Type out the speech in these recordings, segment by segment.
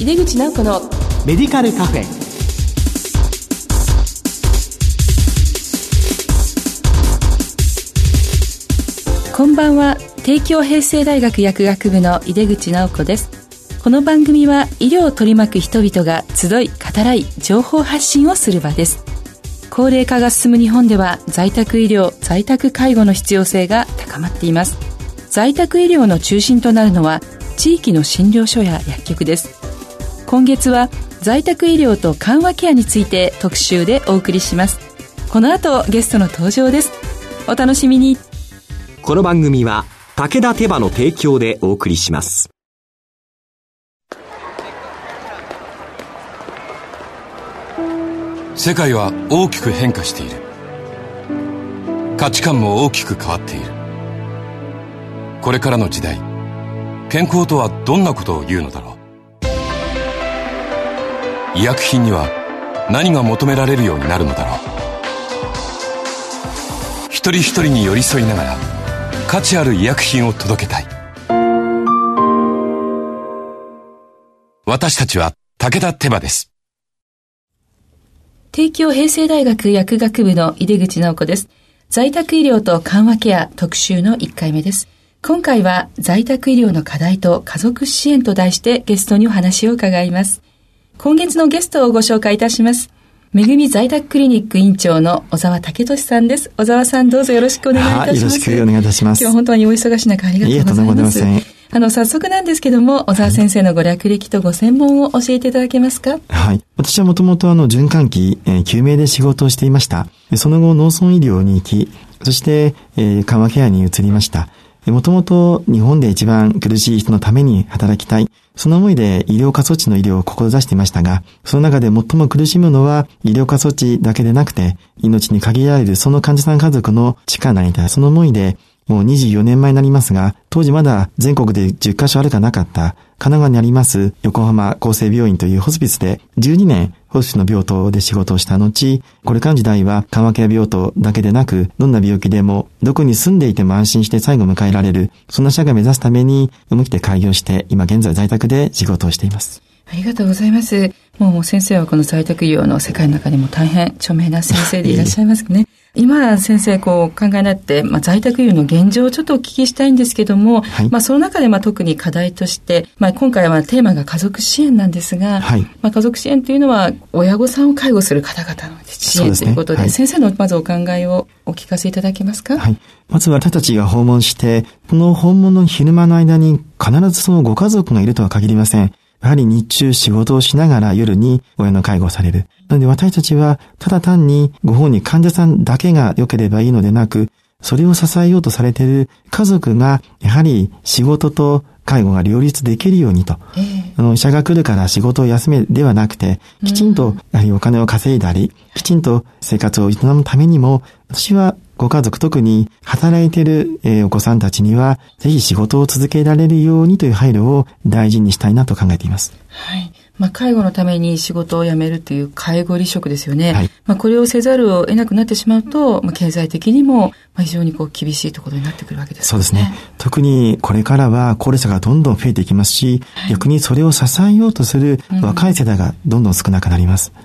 井出口直子のメディカルカフェ。こんばんは。帝京平成大学薬学部の井出口直子です。この番組は医療を取り巻く人々が集い語らい情報発信をする場です。高齢化が進む日本では在宅医療在宅介護の必要性が高まっています。在宅医療の中心となるのは地域の診療所や薬局です今月は在宅医療と緩和ケアについて特集でお送りします。この後ゲストの登場です。お楽しみに。この番組は武田手羽の提供でお送りします。世界は大きく変化している。価値観も大きく変わっている。これからの時代健康とはどんなことを言うのだろう医薬品には何が求められるようになるのだろう一人一人に寄り添いながら価値ある医薬品を届けたい私たちは武田手羽です帝京平成大学薬学部の井出口直子です。在宅医療と緩和ケア特集の1回目です。今回は在宅医療の課題と家族支援と題してゲストにお話を伺います。今月のゲストをご紹介いたします。めぐみ在宅クリニック院長の小沢武俊さんです。小沢さんどうぞよろしくお願いいたします。よろしくお願いいたします。今日は本当にお忙しい中ありがとうございます。いいません。あの、早速なんですけども、小沢先生のご略歴とご専門を教えていただけますか？はい。私はもともとあの、循環器、えー、救命で仕事をしていました。その後、農村医療に行き、そして、えー、緩和ケアに移りました。もともと日本で一番苦しい人のために働きたい。その思いで医療過疎地の医療を志していましたが、その中で最も苦しむのは医療過疎地だけでなくて、命に限られるその患者さん家族の力になりたいその思いでもう24年前になりますが、当時まだ全国で10カ所あるかなかった神奈川にあります横浜厚生病院というホスピスで12年ホスピスの病棟で仕事をした後、これからの時代は緩和ケア病棟だけでなく、どんな病気でもどこに住んでいても安心して最後を迎えられる、そんな社会を目指すために思い切って開業して、今現在在宅で仕事をしています。ありがとうございます。もう先生はこの在宅医療の世界の中でも大変著名な先生でいらっしゃいますね。今、先生、こう、考えになって、まあ、在宅医療の現状をちょっとお聞きしたいんですけども、はい、まあ、その中で、まあ、特に課題として、まあ、今回はテーマが家族支援なんですが、はい、まあ、家族支援というのは、親御さんを介護する方々の支援ということで、でねはい、先生のまずお考えをお聞かせいただけますか？はい。まず私たちが訪問して、この訪問の昼間の間に必ずそのご家族がいるとは限りません。やはり日中仕事をしながら夜に親の介護をされる。なので私たちはただ単にご本人患者さんだけが良ければいいのでなく、それを支えようとされている家族がやはり仕事と介護が両立できるようにと。えー、あの、医者が来るから仕事を休めではなくて、きちんとやはりお金を稼いだり、きちんと生活を営むためにも、私はご家族、特に働いている、えー、お子さんたちには、ぜひ仕事を続けられるようにという配慮を大事にしたいなと考えています。はい。まあ、介護のために仕事を辞めるという介護離職ですよね。はい、まあ、これをせざるを得なくなってしまうと、まあ、経済的にも、まあ、非常にこう厳しいところになってくるわけですね。そうですね。特にこれからは高齢者がどんどん増えていきますし、はい、逆にそれを支えようとする若い世代がどんどん少なくなります。うん、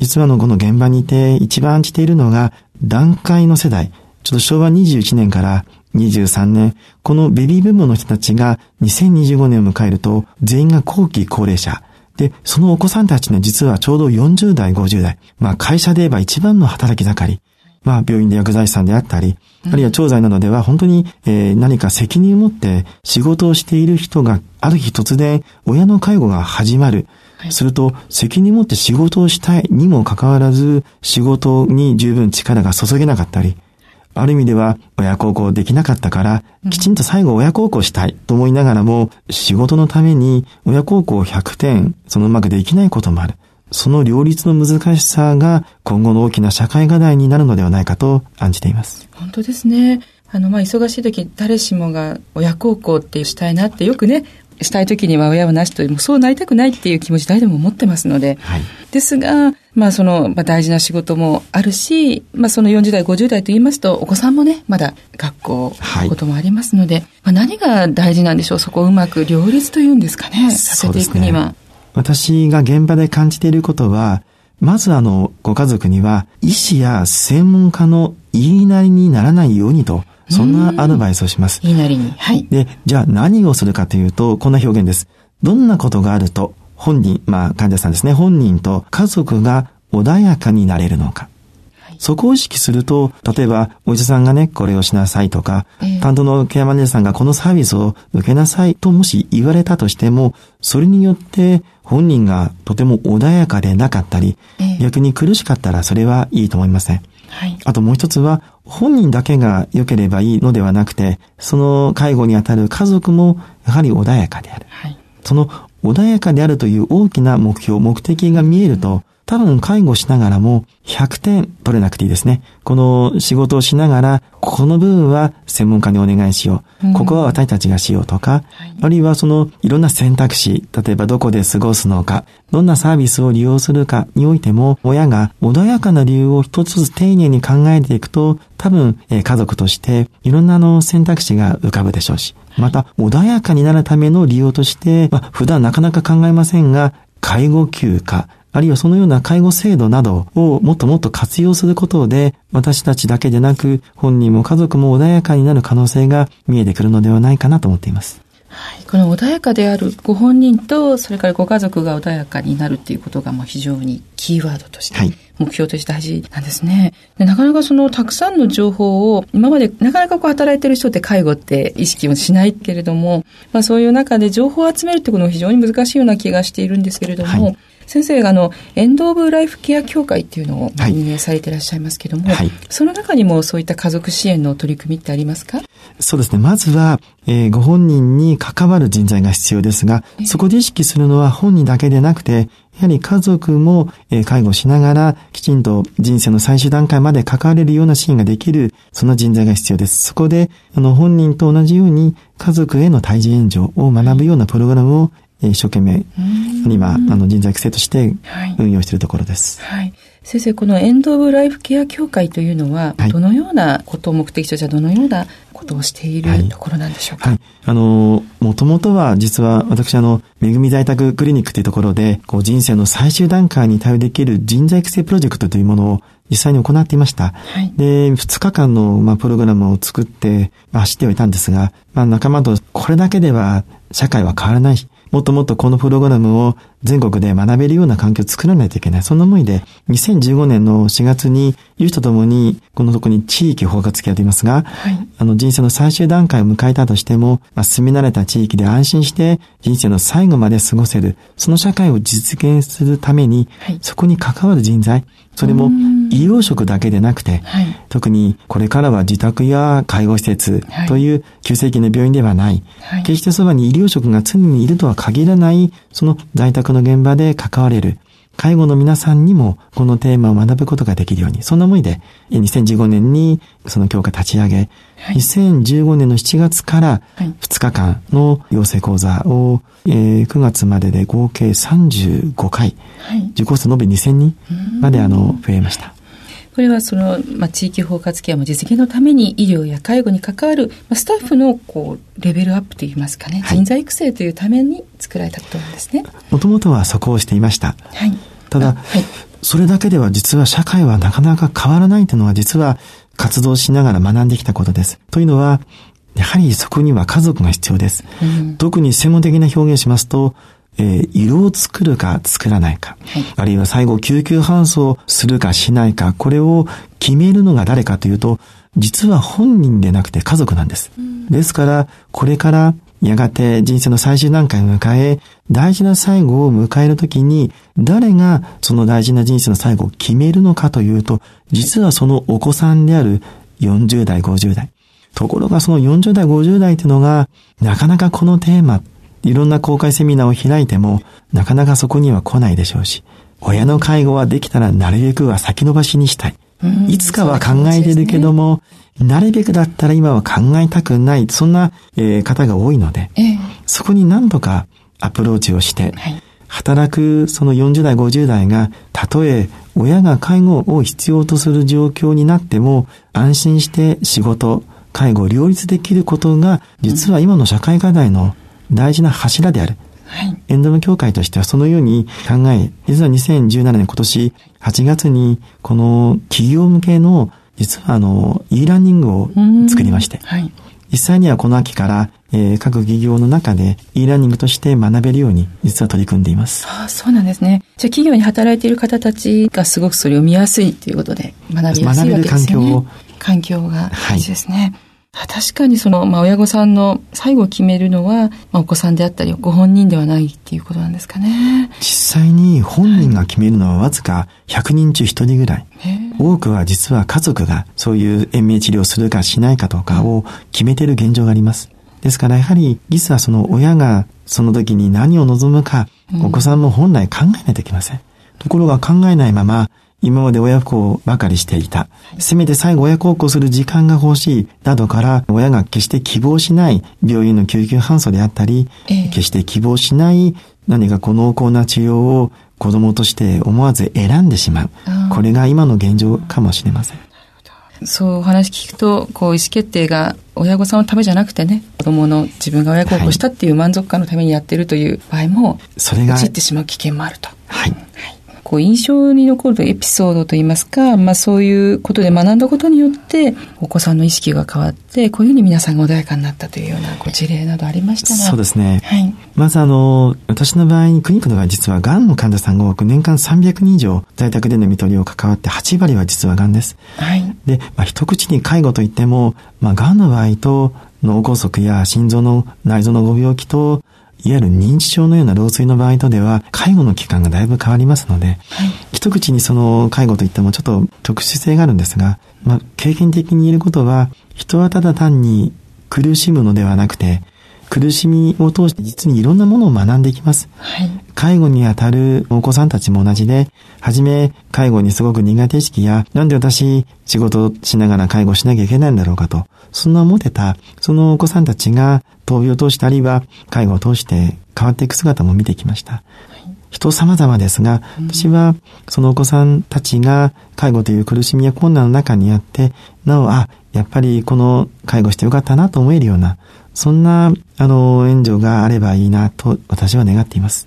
実はのこの現場にいて一番しているのが段階の世代、ちょっと昭和21年から23年、このベビーブームの人たちが2025年を迎えると、全員が後期高齢者。で、そのお子さんたちね、実はちょうど40代、50代。まあ会社で言えば一番の働き盛り。まあ病院で薬剤師さんであったり、あるいは調剤などでは本当に、えー、何か責任を持って仕事をしている人がある日突然親の介護が始まる。すると、責任持って仕事をしたいにもかかわらず、仕事に十分力が注げなかったり、ある意味では親孝行できなかったから、きちんと最後親孝行したいと思いながらも、仕事のために親孝行100点、そのうまくできないこともある。その両立の難しさが今後の大きな社会課題になるのではないかと案じています。本当ですね。あの、まあ、忙しい時、誰しもが親孝行ってしたいなってよくね、したい時には親はなしと、もそうなりたくないっていう気持ち誰でも持ってますので、はい、ですが、まあその、まあ、大事な仕事もあるし、まあその40代、50代と言いますと、お子さんもね、まだ学校、はい、こともありますので、まあ何が大事なんでしょう、そこをうまく両立というんですかね、させていくには。私が現場で感じていることは、まずあの、ご家族には、医師や専門家の言いなりにならないようにと、そんなアドバイスをします。言いなりに。はい。で、じゃあ何をするかというと、こんな表現です。どんなことがあると、本人、まあ患者さんですね、本人と家族が穏やかになれるのか。そこを意識すると、例えば、お医者さんがね、これをしなさいとか、えー、担当のケアマネージャーさんがこのサービスを受けなさいともし言われたとしても、それによって本人がとても穏やかでなかったり、えー、逆に苦しかったらそれはいいと思いません。はい、あともう一つは、本人だけが良ければいいのではなくて、その介護にあたる家族もやはり穏やかである。はい、その穏やかであるという大きな目標、目的が見えると、多分介護しながらも100点取れなくていいですね。この仕事をしながら、この部分は専門家にお願いしよう。ここは私たちがしようとか、あるいはそのいろんな選択肢、例えばどこで過ごすのか、どんなサービスを利用するかにおいても、親が穏やかな理由を一つずつ丁寧に考えていくと、多分、え家族としていろんなの選択肢が浮かぶでしょうし、また穏やかになるための利用として、まあ、普段なかなか考えませんが、介護休暇、あるいはそのような介護制度などをもっともっと活用することで、私たちだけでなく、本人も家族も穏やかになる可能性が見えてくるのではないかなと思っています。はい、この穏やかであるご本人と、それからご家族が穏やかになるっていうことがもう非常にキーワードとして、はい、目標として大事なんですね。でなかなかそのたくさんの情報を、今までなかなかこう働いてる人って介護って意識をしないけれども、まあそういう中で情報を集めるってことも非常に難しいような気がしているんですけれども、はい先生があのエンド・オブ・ライフ・ケア協会っていうのを運営されていらっしゃいますけども、はい、その中にもそういった家族支援の取り組みってありますか？そうですね。まずは、えー、ご本人に関わる人材が必要ですが、そこで意識するのは本人だけでなくて、やはり家族も、えー、介護しながら、きちんと人生の最終段階まで関われるような支援ができる、そんな人材が必要です。そこで、あの、本人と同じように、家族への対峙援助を学ぶようなプログラムを一生懸命、今、あの、人材育成として運用しているところです。はい。先生、このエンド・オブ・ライフ・ケア協会というのは、どのようなことを目的としては、どのようなことをしているところなんでしょうか、はい、はい、あの、もともとは、実は私、あの、めぐみ在宅クリニックというところで、こう、人生の最終段階に対応できる人材育成プロジェクトというものを実際に行っていました。はい、で、2日間の、まあ、プログラムを作って、まあ、走ってはいたんですが、まあ、仲間とこれだけでは社会は変わらない。し、もっともっとこのプログラムを全国で学べるような環境を作らないといけない。そんな思いで、2015年の4月に、有志と共に、このとこに地域包括ケアと言いますが、はい、あの人生の最終段階を迎えたとしても、まあ、住み慣れた地域で安心して人生の最後まで過ごせる、その社会を実現するために、はい、そこに関わる人材、それも医療職だけでなくて、はい、特にこれからは自宅や介護施設という急性期の病院ではない、はい、決してそばに医療職が常にいるとは限らない、その在宅の現場で関われる、介護の皆さんにもこのテーマを学ぶことができるように、そんな思いで2015年にその教科立ち上げ、はい、2015年の7月から2日間の養成講座を、えー、9月までで合計35回、はい、受講数延べ2000人まであの増えました。これはその、まあ、地域包括ケアも実現のために医療や介護に関わる、まあ、スタッフのこうレベルアップといいますかね、はい、人材育成というために作られたことなんですね。もともとはそこをしていました。はい、ただ、はい、それだけでは実は社会はなかなか変わらないというのは実は活動しながら学んできたことです。というのは、やはりそこには家族が必要です。うん、特に専門的な表現をしますと、えー、色を作るか作らないか、はい、あるいは最後救急搬送するかしないか、これを決めるのが誰かというと、実は本人でなくて家族なんです。うん、ですから、これからやがて人生の最終段階を迎え、大事な最後を迎えるときに、誰がその大事な人生の最後を決めるのかというと、実はそのお子さんである40代、50代。ところがその40代、50代というのが、なかなかこのテーマいろんな公開セミナーを開いても、なかなかそこには来ないでしょうし、親の介護はできたらなるべくは先延ばしにしたい。いつかは考えてるけども、ね、なるべくだったら今は考えたくない、そんな、えー、方が多いので、えー、そこに何とかアプローチをして、はい、働くその40代、50代が、たとえ親が介護を必要とする状況になっても、安心して仕事、介護を両立できることが、実は今の社会課題の大事な柱である。はい、エンドム協会としてはそのように考え、実は2017年今年8月にこの企業向けの実はあの e ラーニングを作りまして、はい、実際にはこの秋から、えー、各企業の中で e ラーニングとして学べるように実は取り組んでいます。ああそうなんですね。じゃあ企業に働いている方たちがすごくそれを見やすいということで学びやすいわけですね。学べる環境を。環境が大事ですね。はい確かにその、まあ、親御さんの最後決めるのは、まあ、お子さんであったり、ご本人ではないっていうことなんですかね。実際に本人が決めるのはわずか100人中1人ぐらい。多くは実は家族がそういう延命治療をするかしないかとかを決めている現状があります。ですからやはり、実はその親がその時に何を望むか、お子さんも本来考えないといけません。ところが考えないまま、今まで親不孝ばかりしていた。せめて最後親孝行する時間が欲しい。などから、親が決して希望しない病院の救急搬送であったり、え決して希望しない何かこの濃厚な治療を子供として思わず選んでしまう。これが今の現状かもしれません。そうお話聞くと、こう意思決定が親御さんのためじゃなくてね、子供の自分が親孝行したっていう満足感のためにやってるという場合も、それが、陥ってしまう危険もあると。はい。はいこう印象に残るエピソードといいますか、まあそういうことで学んだことによって、お子さんの意識が変わって、こういうふうに皆さんが穏やかになったというようなご事例などありましたが。そうですね。はい。まずあの、私の場合にクリニックの場合実は癌の患者さんが多く年間300人以上在宅での見取りを関わって8割は実は癌です。はい。で、まあ一口に介護といっても、まあ癌の場合と脳梗塞や心臓の内臓のご病気といわゆる認知症のような老衰の場合とでは、介護の期間がだいぶ変わりますので、はい、一口にその介護といってもちょっと特殊性があるんですが、まあ、経験的に言えることは、人はただ単に苦しむのではなくて、苦しみを通して実にいろんなものを学んでいきます。はい、介護にあたるお子さんたちも同じで、はじめ介護にすごく苦手意識や、なんで私仕事しながら介護しなきゃいけないんだろうかと、そんな思ってた、そのお子さんたちが闘病を通してあるいは介護を通して変わっていく姿も見てきました。人様々ですが、私はそのお子さんたちが介護という苦しみや困難の中にあって、なお、あ、やっぱりこの介護してよかったなと思えるような、そんな、あの、援助があればいいなと私は願っています。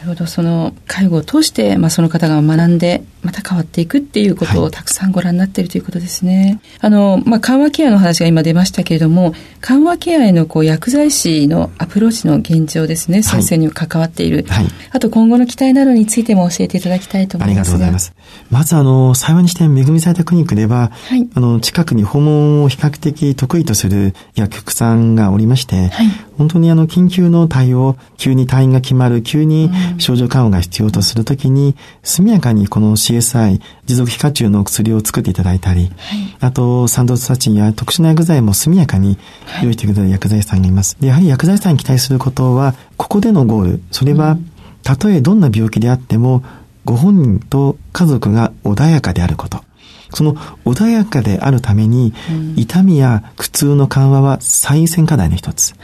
なるほどその介護を通して、まあ、その方が学んでまた変わっていくっていうことをたくさんご覧になっているということですね。はい、あの、まあ、緩和ケアの話が今出ましたけれども、緩和ケアへのこう薬剤師のアプローチの現状ですね、先生に関わっている。はい、あと今後の期待などについても教えていただきたいと思いますありがとうございます。まずあの、幸いにして恵みされたクリニックでは、はい、あの、近くに訪問を比較的得意とする薬局さんがおりまして、はい、本当にあの、緊急の対応、急に退院が決まる、急に症状緩和が必要とするときに、速やかにこの CSI、持続皮下中の薬を作っていただいたり、はい、あと、サンドサチンや特殊な薬剤も速やかに用意してくれる薬剤師さんがいます。で、やはり薬剤師さんに期待することは、ここでのゴール、それは、たとえどんな病気であっても、ご本人と家族が穏やかであること。その穏やかであるために、痛みや苦痛の緩和は最優先課題の一つ。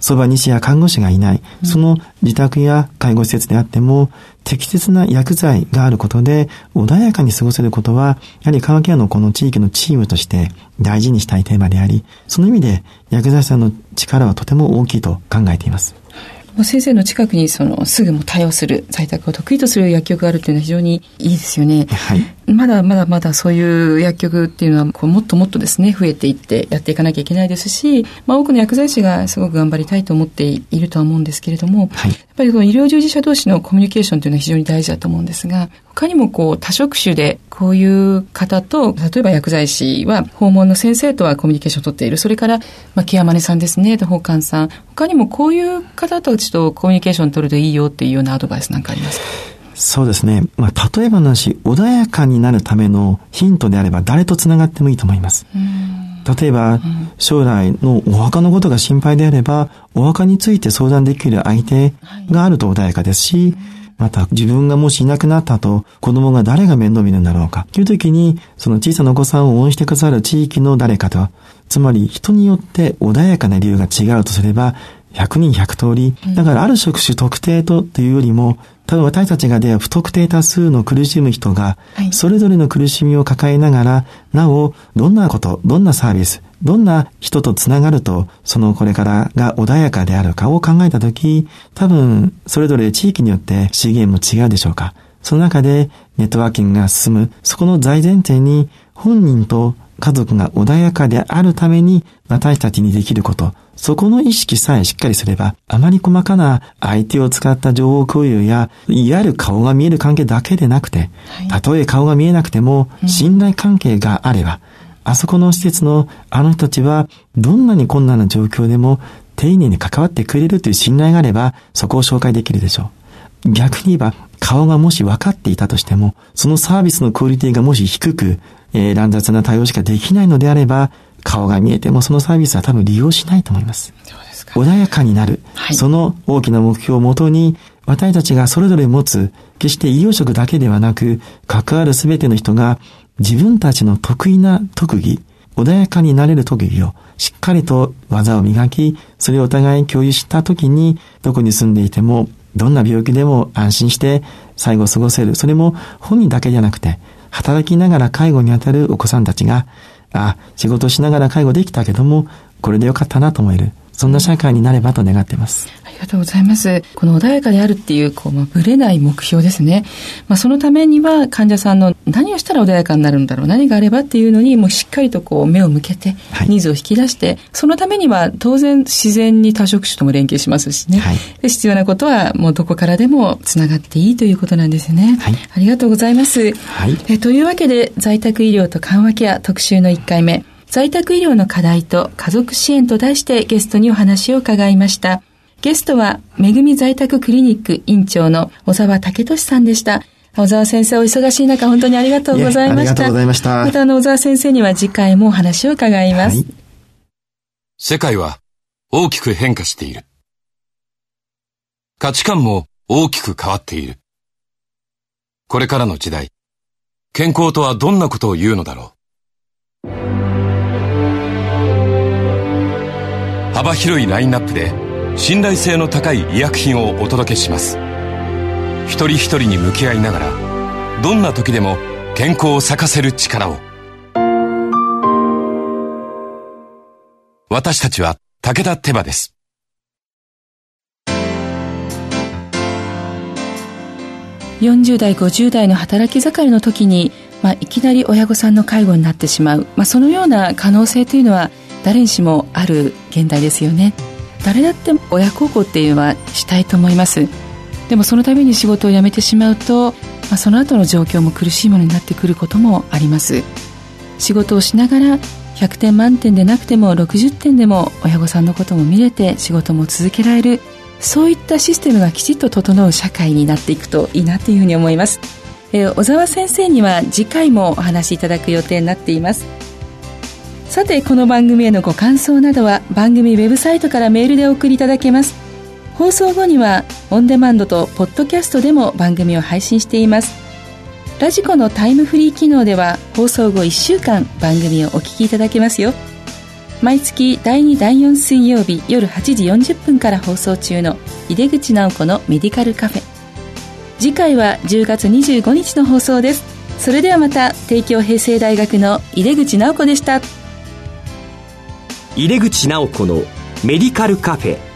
そばに医や看護師がいない、その自宅や介護施設であっても、適切な薬剤があることで、穏やかに過ごせることは、やはり川ケアのこの地域のチームとして大事にしたいテーマであり、その意味で薬剤師さんの力はとても大きいと考えています。先生の近くにそのすぐも対応する在宅を得意とする薬局があるというのは非常にいいですよね。はい。まだまだまだそういう薬局っていうのはこうもっともっとですね増えていってやっていかなきゃいけないですし、まあ、多くの薬剤師がすごく頑張りたいと思っているとは思うんですけれども、はい、やっぱりこの医療従事者同士のコミュニケーションというのは非常に大事だと思うんですが他にもこう多職種でこういう方と例えば薬剤師は訪問の先生とはコミュニケーションを取っている。それから、まあ、ケアマネさんですね法官さん。他にもこういう方たちとコミュニケーションを取るといいよっていうようなアドバイスなんかありますか？そうですね。まあ、例えばの話、穏やかになるためのヒントであれば誰と繋がってもいいと思います。例えば、将来のお墓のことが心配であれば、お墓について相談できる相手があると穏やかですし、また自分がもしいなくなったと子供が誰が面倒見るんだろうかという時にその小さなお子さんを応援してくださる地域の誰かとつまり人によって穏やかな理由が違うとすれば100人100通り。だからある職種特定とというよりも、多分私たちが出会う不特定多数の苦しむ人が、それぞれの苦しみを抱えながら、なお、どんなこと、どんなサービス、どんな人とつながると、そのこれからが穏やかであるかを考えたとき、多分、それぞれ地域によって資源も違うでしょうか。その中でネットワーキングが進む、そこの大前提に本人と家族が穏やかであるために私たちにできること、そこの意識さえしっかりすれば、あまり細かな相手を使った情報共有や、いわゆる顔が見える関係だけでなくて、たとえ顔が見えなくても、信頼関係があれば、あそこの施設のあの人たちは、どんなに困難な状況でも、丁寧に関わってくれるという信頼があれば、そこを紹介できるでしょう。逆に言えば、顔がもし分かっていたとしても、そのサービスのクオリティがもし低く、えー、乱雑な対応しかできないのであれば、顔が見えてもそのサービスは多分利用しないと思います。穏やかになる、はい、その大きな目標をもとに、私たちがそれぞれ持つ、決して医療職だけではなく、関わるすべての人が自分たちの得意な特技、穏やかになれる特技をしっかりと技を磨き、それをお互い共有したときに、どこに住んでいても、どんな病気でも安心して最後を過ごせる。それも本人だけじゃなくて、働きながら介護にあたるお子さんたちが、あ、仕事しながら介護できたけども、これでよかったなと思える。そんな社会になればと願っています。ありがとうございます。この穏やかであるっていう、こう、まあ、ぶれない目標ですね。まあ、そのためには患者さんの何をしたら穏やかになるんだろう、何があればっていうのに、もうしっかりとこう、目を向けて、ニーズを引き出して、はい、そのためには当然自然に多職種とも連携しますしね。はい、で必要なことはもうどこからでもつながっていいということなんですね。はい、ありがとうございます。はい、えというわけで、在宅医療と緩和ケア特集の1回目。在宅医療の課題と家族支援と題してゲストにお話を伺いました。ゲストは、めぐみ在宅クリニック院長の小沢武俊さんでした。小沢先生、お忙しい中、本当にありがとうございました。ありがとうございました。また、あの、小沢先生には次回もお話を伺います。はい、世界は大きく変化している。価値観も大きく変わっている。これからの時代、健康とはどんなことを言うのだろう。幅広いラインナップで信頼性の高い医薬品をお届けします一人一人に向き合いながらどんな時でも健康を咲かせる力を。私たちは武田手羽です。40代50代の働き盛りの時に、まあ、いきなり親御さんの介護になってしまう、まあ、そのような可能性というのは誰にしもある現代ですよね。誰だって親孝行っていうのはしたいと思います。でもそのために仕事を辞めてしまうと、まあ、その後の状況も苦しいものになってくることもあります。仕事をしながら100点満点でなくても60点でも親御さんのことも見れて仕事も続けられるそういったシステムがきちっと整う社会になっていくといいなというふうに思います、えー、小沢先生には次回もお話しいただく予定になっています。さてこの番組へのご感想などは番組ウェブサイトからメールでお送りいただけます。放送後にはオンデマンドとポッドキャストでも番組を配信しています。ラジコのタイムフリー機能では放送後1週間番組をお聞きいただけますよ。毎月第2第4水曜日夜8時40分から放送中の井出口直子のメディカルカフェ。次回は10月25日の放送です。それではまた帝京平成大学の井出口直子でした。入口直子のメディカルカフェ。